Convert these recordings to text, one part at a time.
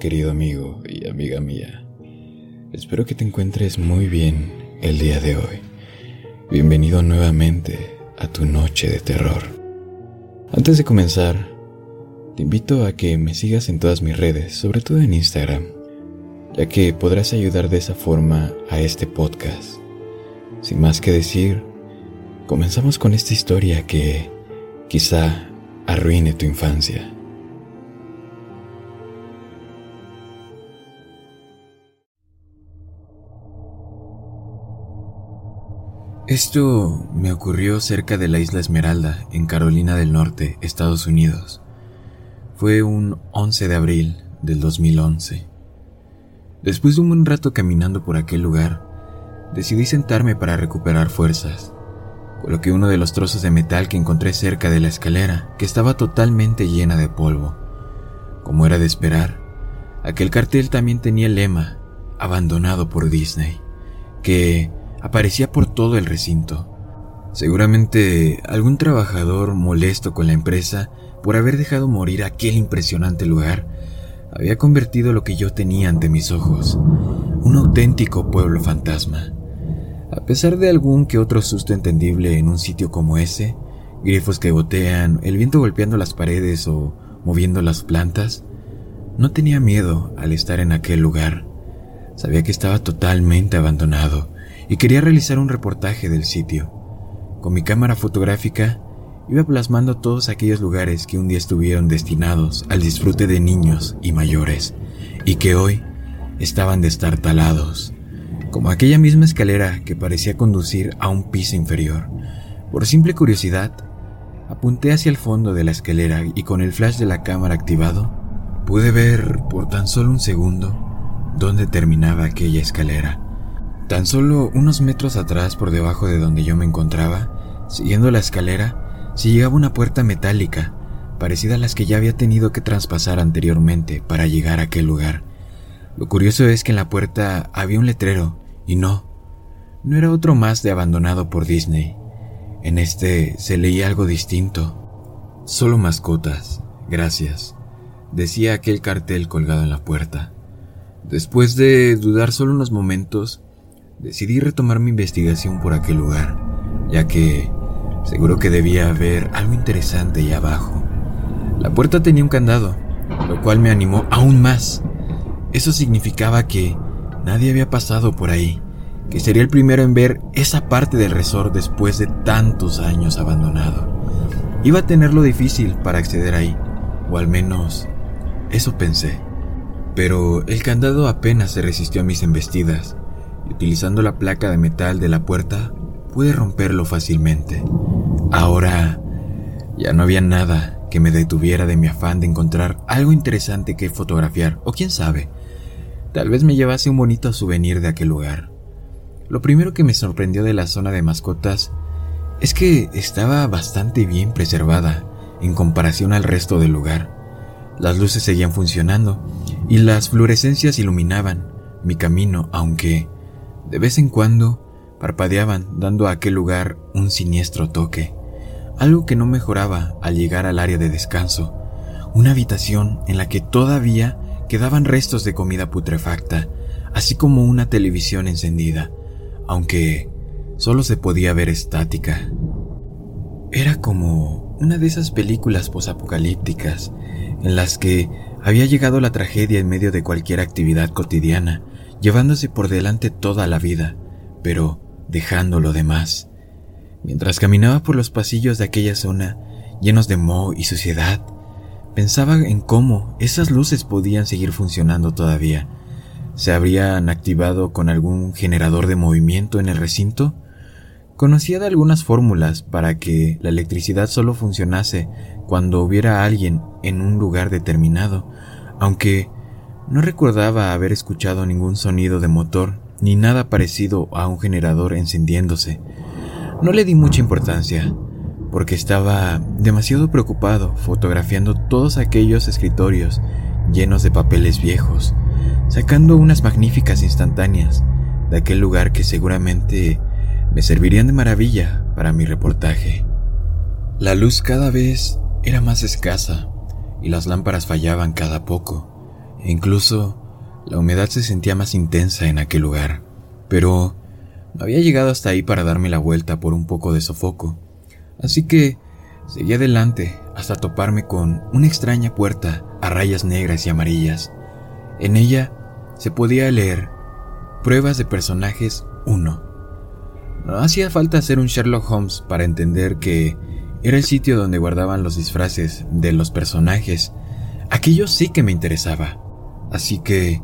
querido amigo y amiga mía. Espero que te encuentres muy bien el día de hoy. Bienvenido nuevamente a tu noche de terror. Antes de comenzar, te invito a que me sigas en todas mis redes, sobre todo en Instagram, ya que podrás ayudar de esa forma a este podcast. Sin más que decir, comenzamos con esta historia que quizá arruine tu infancia. Esto me ocurrió cerca de la isla Esmeralda, en Carolina del Norte, Estados Unidos. Fue un 11 de abril del 2011. Después de un buen rato caminando por aquel lugar, decidí sentarme para recuperar fuerzas. Coloqué uno de los trozos de metal que encontré cerca de la escalera, que estaba totalmente llena de polvo. Como era de esperar, aquel cartel también tenía el lema, abandonado por Disney, que aparecía por todo el recinto. Seguramente algún trabajador molesto con la empresa por haber dejado morir aquel impresionante lugar había convertido lo que yo tenía ante mis ojos, un auténtico pueblo fantasma. A pesar de algún que otro susto entendible en un sitio como ese, grifos que gotean, el viento golpeando las paredes o moviendo las plantas, no tenía miedo al estar en aquel lugar. Sabía que estaba totalmente abandonado y quería realizar un reportaje del sitio. Con mi cámara fotográfica iba plasmando todos aquellos lugares que un día estuvieron destinados al disfrute de niños y mayores y que hoy estaban de estar talados, como aquella misma escalera que parecía conducir a un piso inferior. Por simple curiosidad, apunté hacia el fondo de la escalera y con el flash de la cámara activado, pude ver por tan solo un segundo dónde terminaba aquella escalera. Tan solo unos metros atrás por debajo de donde yo me encontraba, siguiendo la escalera, se llegaba una puerta metálica, parecida a las que ya había tenido que traspasar anteriormente para llegar a aquel lugar. Lo curioso es que en la puerta había un letrero, y no, no era otro más de abandonado por Disney. En este se leía algo distinto. Solo mascotas, gracias, decía aquel cartel colgado en la puerta. Después de dudar solo unos momentos, decidí retomar mi investigación por aquel lugar, ya que seguro que debía haber algo interesante allá abajo. La puerta tenía un candado, lo cual me animó aún más. Eso significaba que nadie había pasado por ahí, que sería el primero en ver esa parte del resort después de tantos años abandonado. Iba a tenerlo difícil para acceder ahí, o al menos eso pensé. Pero el candado apenas se resistió a mis embestidas, utilizando la placa de metal de la puerta, pude romperlo fácilmente. Ahora ya no había nada que me detuviera de mi afán de encontrar algo interesante que fotografiar, o quién sabe, tal vez me llevase un bonito souvenir de aquel lugar. Lo primero que me sorprendió de la zona de mascotas es que estaba bastante bien preservada en comparación al resto del lugar. Las luces seguían funcionando y las fluorescencias iluminaban mi camino, aunque de vez en cuando parpadeaban dando a aquel lugar un siniestro toque, algo que no mejoraba al llegar al área de descanso, una habitación en la que todavía quedaban restos de comida putrefacta, así como una televisión encendida, aunque solo se podía ver estática. Era como una de esas películas posapocalípticas en las que había llegado la tragedia en medio de cualquier actividad cotidiana llevándose por delante toda la vida, pero dejando lo demás. Mientras caminaba por los pasillos de aquella zona, llenos de moho y suciedad, pensaba en cómo esas luces podían seguir funcionando todavía. ¿Se habrían activado con algún generador de movimiento en el recinto? Conocía de algunas fórmulas para que la electricidad solo funcionase cuando hubiera alguien en un lugar determinado, aunque No recordaba haber escuchado ningún sonido de motor ni nada parecido a un generador encendiéndose. No le di mucha importancia, porque estaba demasiado preocupado fotografiando todos aquellos escritorios llenos de papeles viejos, sacando unas magníficas instantáneas de aquel lugar que seguramente me servirían de maravilla para mi reportaje. La luz cada vez era más escasa y las lámparas fallaban cada poco, incluso la humedad se sentía más intensa en aquel lugar, pero no había llegado hasta ahí para darme la vuelta por un poco de sofoco, así que seguí adelante hasta toparme con una extraña puerta a rayas negras y amarillas. En ella se podía leer Pruebas de personajes 1. No hacía falta ser un Sherlock Holmes para entender que era el sitio donde guardaban los disfraces de los personajes. Aquello sí que me interesaba. Así que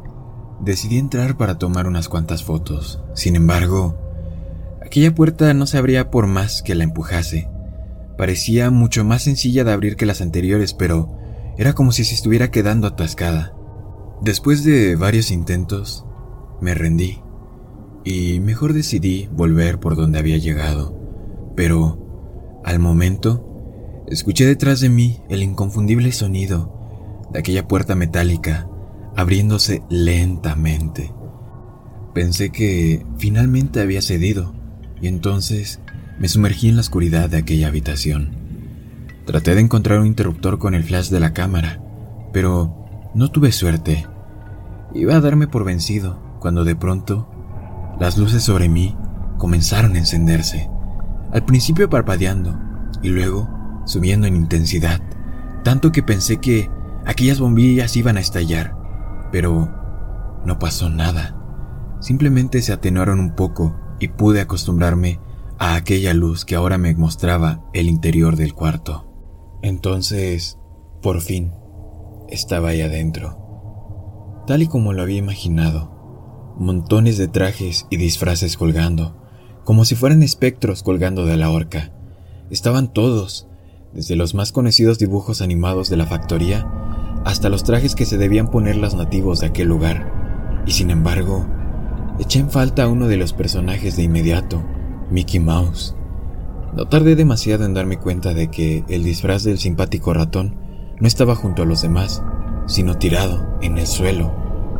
decidí entrar para tomar unas cuantas fotos. Sin embargo, aquella puerta no se abría por más que la empujase. Parecía mucho más sencilla de abrir que las anteriores, pero era como si se estuviera quedando atascada. Después de varios intentos, me rendí y mejor decidí volver por donde había llegado. Pero, al momento, escuché detrás de mí el inconfundible sonido de aquella puerta metálica abriéndose lentamente. Pensé que finalmente había cedido y entonces me sumergí en la oscuridad de aquella habitación. Traté de encontrar un interruptor con el flash de la cámara, pero no tuve suerte. Iba a darme por vencido cuando de pronto las luces sobre mí comenzaron a encenderse, al principio parpadeando y luego subiendo en intensidad, tanto que pensé que aquellas bombillas iban a estallar, pero no pasó nada. Simplemente se atenuaron un poco y pude acostumbrarme a aquella luz que ahora me mostraba el interior del cuarto. Entonces, por fin, estaba ahí adentro, tal y como lo había imaginado montones de trajes y disfraces colgando, como si fueran espectros colgando de la horca. Estaban todos, desde los más conocidos dibujos animados de la factoría hasta los trajes que se debían poner los nativos de aquel lugar. Y sin embargo, eché en falta a uno de los personajes de inmediato, Mickey Mouse. No tardé demasiado en darme cuenta de que el disfraz del simpático ratón no estaba junto a los demás, sino tirado en el suelo,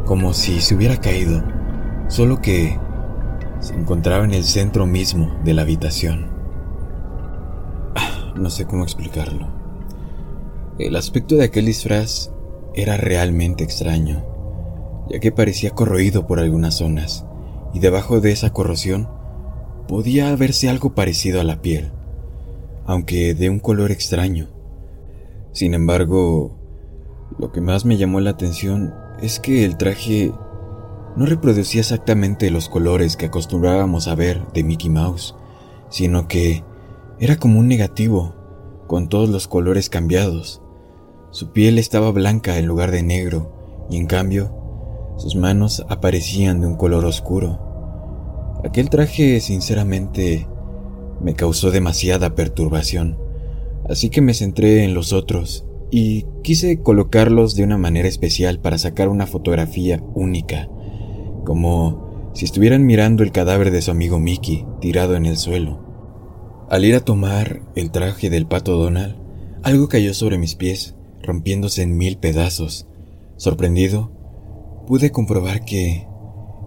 como si se hubiera caído solo que se encontraba en el centro mismo de la habitación. Ah, no sé cómo explicarlo. El aspecto de aquel disfraz era realmente extraño, ya que parecía corroído por algunas zonas, y debajo de esa corrosión podía verse algo parecido a la piel, aunque de un color extraño. Sin embargo, lo que más me llamó la atención es que el traje no reproducía exactamente los colores que acostumbrábamos a ver de Mickey Mouse, sino que era como un negativo, con todos los colores cambiados. Su piel estaba blanca en lugar de negro, y en cambio, sus manos aparecían de un color oscuro. Aquel traje, sinceramente, me causó demasiada perturbación, así que me centré en los otros y quise colocarlos de una manera especial para sacar una fotografía única como si estuvieran mirando el cadáver de su amigo Mickey tirado en el suelo. Al ir a tomar el traje del pato Donald, algo cayó sobre mis pies, rompiéndose en mil pedazos. Sorprendido, pude comprobar que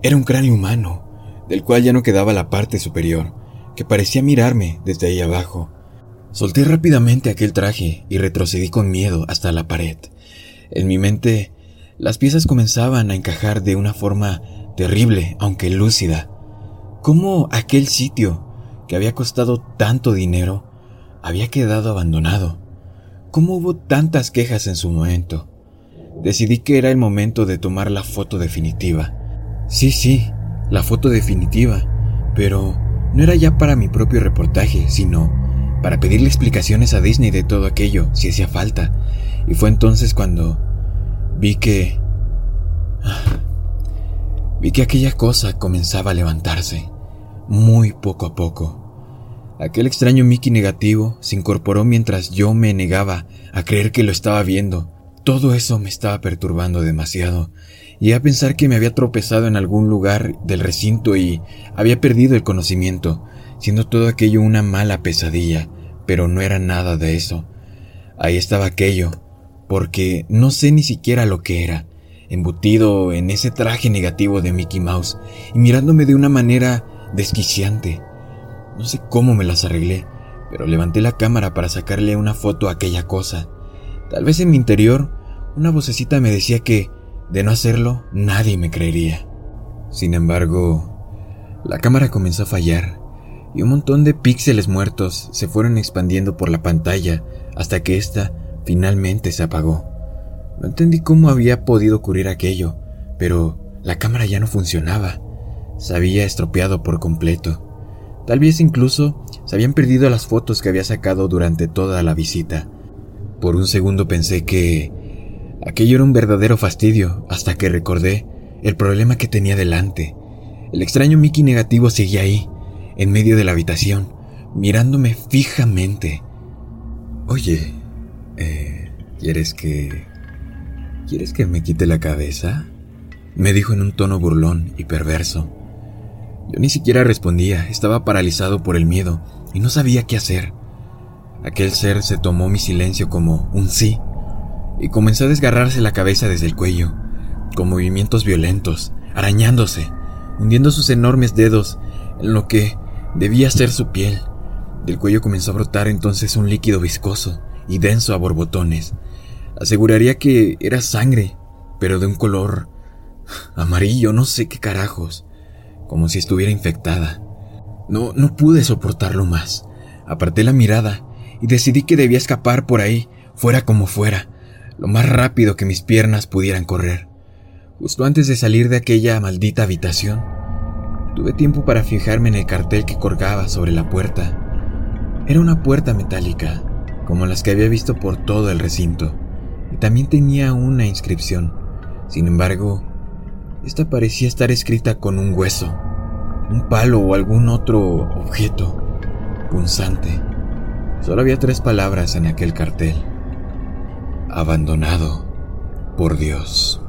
era un cráneo humano, del cual ya no quedaba la parte superior, que parecía mirarme desde ahí abajo. Solté rápidamente aquel traje y retrocedí con miedo hasta la pared. En mi mente, las piezas comenzaban a encajar de una forma terrible, aunque lúcida. ¿Cómo aquel sitio, que había costado tanto dinero, había quedado abandonado? ¿Cómo hubo tantas quejas en su momento? Decidí que era el momento de tomar la foto definitiva. Sí, sí, la foto definitiva, pero no era ya para mi propio reportaje, sino para pedirle explicaciones a Disney de todo aquello, si hacía falta. Y fue entonces cuando vi que... Ah, Vi que aquella cosa comenzaba a levantarse, muy poco a poco. Aquel extraño Mickey negativo se incorporó mientras yo me negaba a creer que lo estaba viendo. Todo eso me estaba perturbando demasiado, y a pensar que me había tropezado en algún lugar del recinto y había perdido el conocimiento, siendo todo aquello una mala pesadilla, pero no era nada de eso. Ahí estaba aquello, porque no sé ni siquiera lo que era, embutido en ese traje negativo de Mickey Mouse y mirándome de una manera desquiciante. No sé cómo me las arreglé, pero levanté la cámara para sacarle una foto a aquella cosa. Tal vez en mi interior una vocecita me decía que, de no hacerlo, nadie me creería. Sin embargo, la cámara comenzó a fallar y un montón de píxeles muertos se fueron expandiendo por la pantalla hasta que ésta finalmente se apagó. No entendí cómo había podido ocurrir aquello, pero la cámara ya no funcionaba. Se había estropeado por completo. Tal vez incluso se habían perdido las fotos que había sacado durante toda la visita. Por un segundo pensé que aquello era un verdadero fastidio hasta que recordé el problema que tenía delante. El extraño Mickey negativo seguía ahí, en medio de la habitación, mirándome fijamente. Oye, eh, ¿quieres que... ¿Quieres que me quite la cabeza? Me dijo en un tono burlón y perverso. Yo ni siquiera respondía, estaba paralizado por el miedo y no sabía qué hacer. Aquel ser se tomó mi silencio como un sí y comenzó a desgarrarse la cabeza desde el cuello, con movimientos violentos, arañándose, hundiendo sus enormes dedos en lo que debía ser su piel. Del cuello comenzó a brotar entonces un líquido viscoso y denso a borbotones. Aseguraría que era sangre, pero de un color amarillo, no sé qué carajos, como si estuviera infectada. No, no pude soportarlo más. Aparté la mirada y decidí que debía escapar por ahí, fuera como fuera, lo más rápido que mis piernas pudieran correr. Justo antes de salir de aquella maldita habitación, tuve tiempo para fijarme en el cartel que colgaba sobre la puerta. Era una puerta metálica, como las que había visto por todo el recinto, y también tenía una inscripción. Sin embargo, esta parecía estar escrita con un hueso, un palo o algún otro objeto punzante. Solo había tres palabras en aquel cartel. Abandonado por Dios.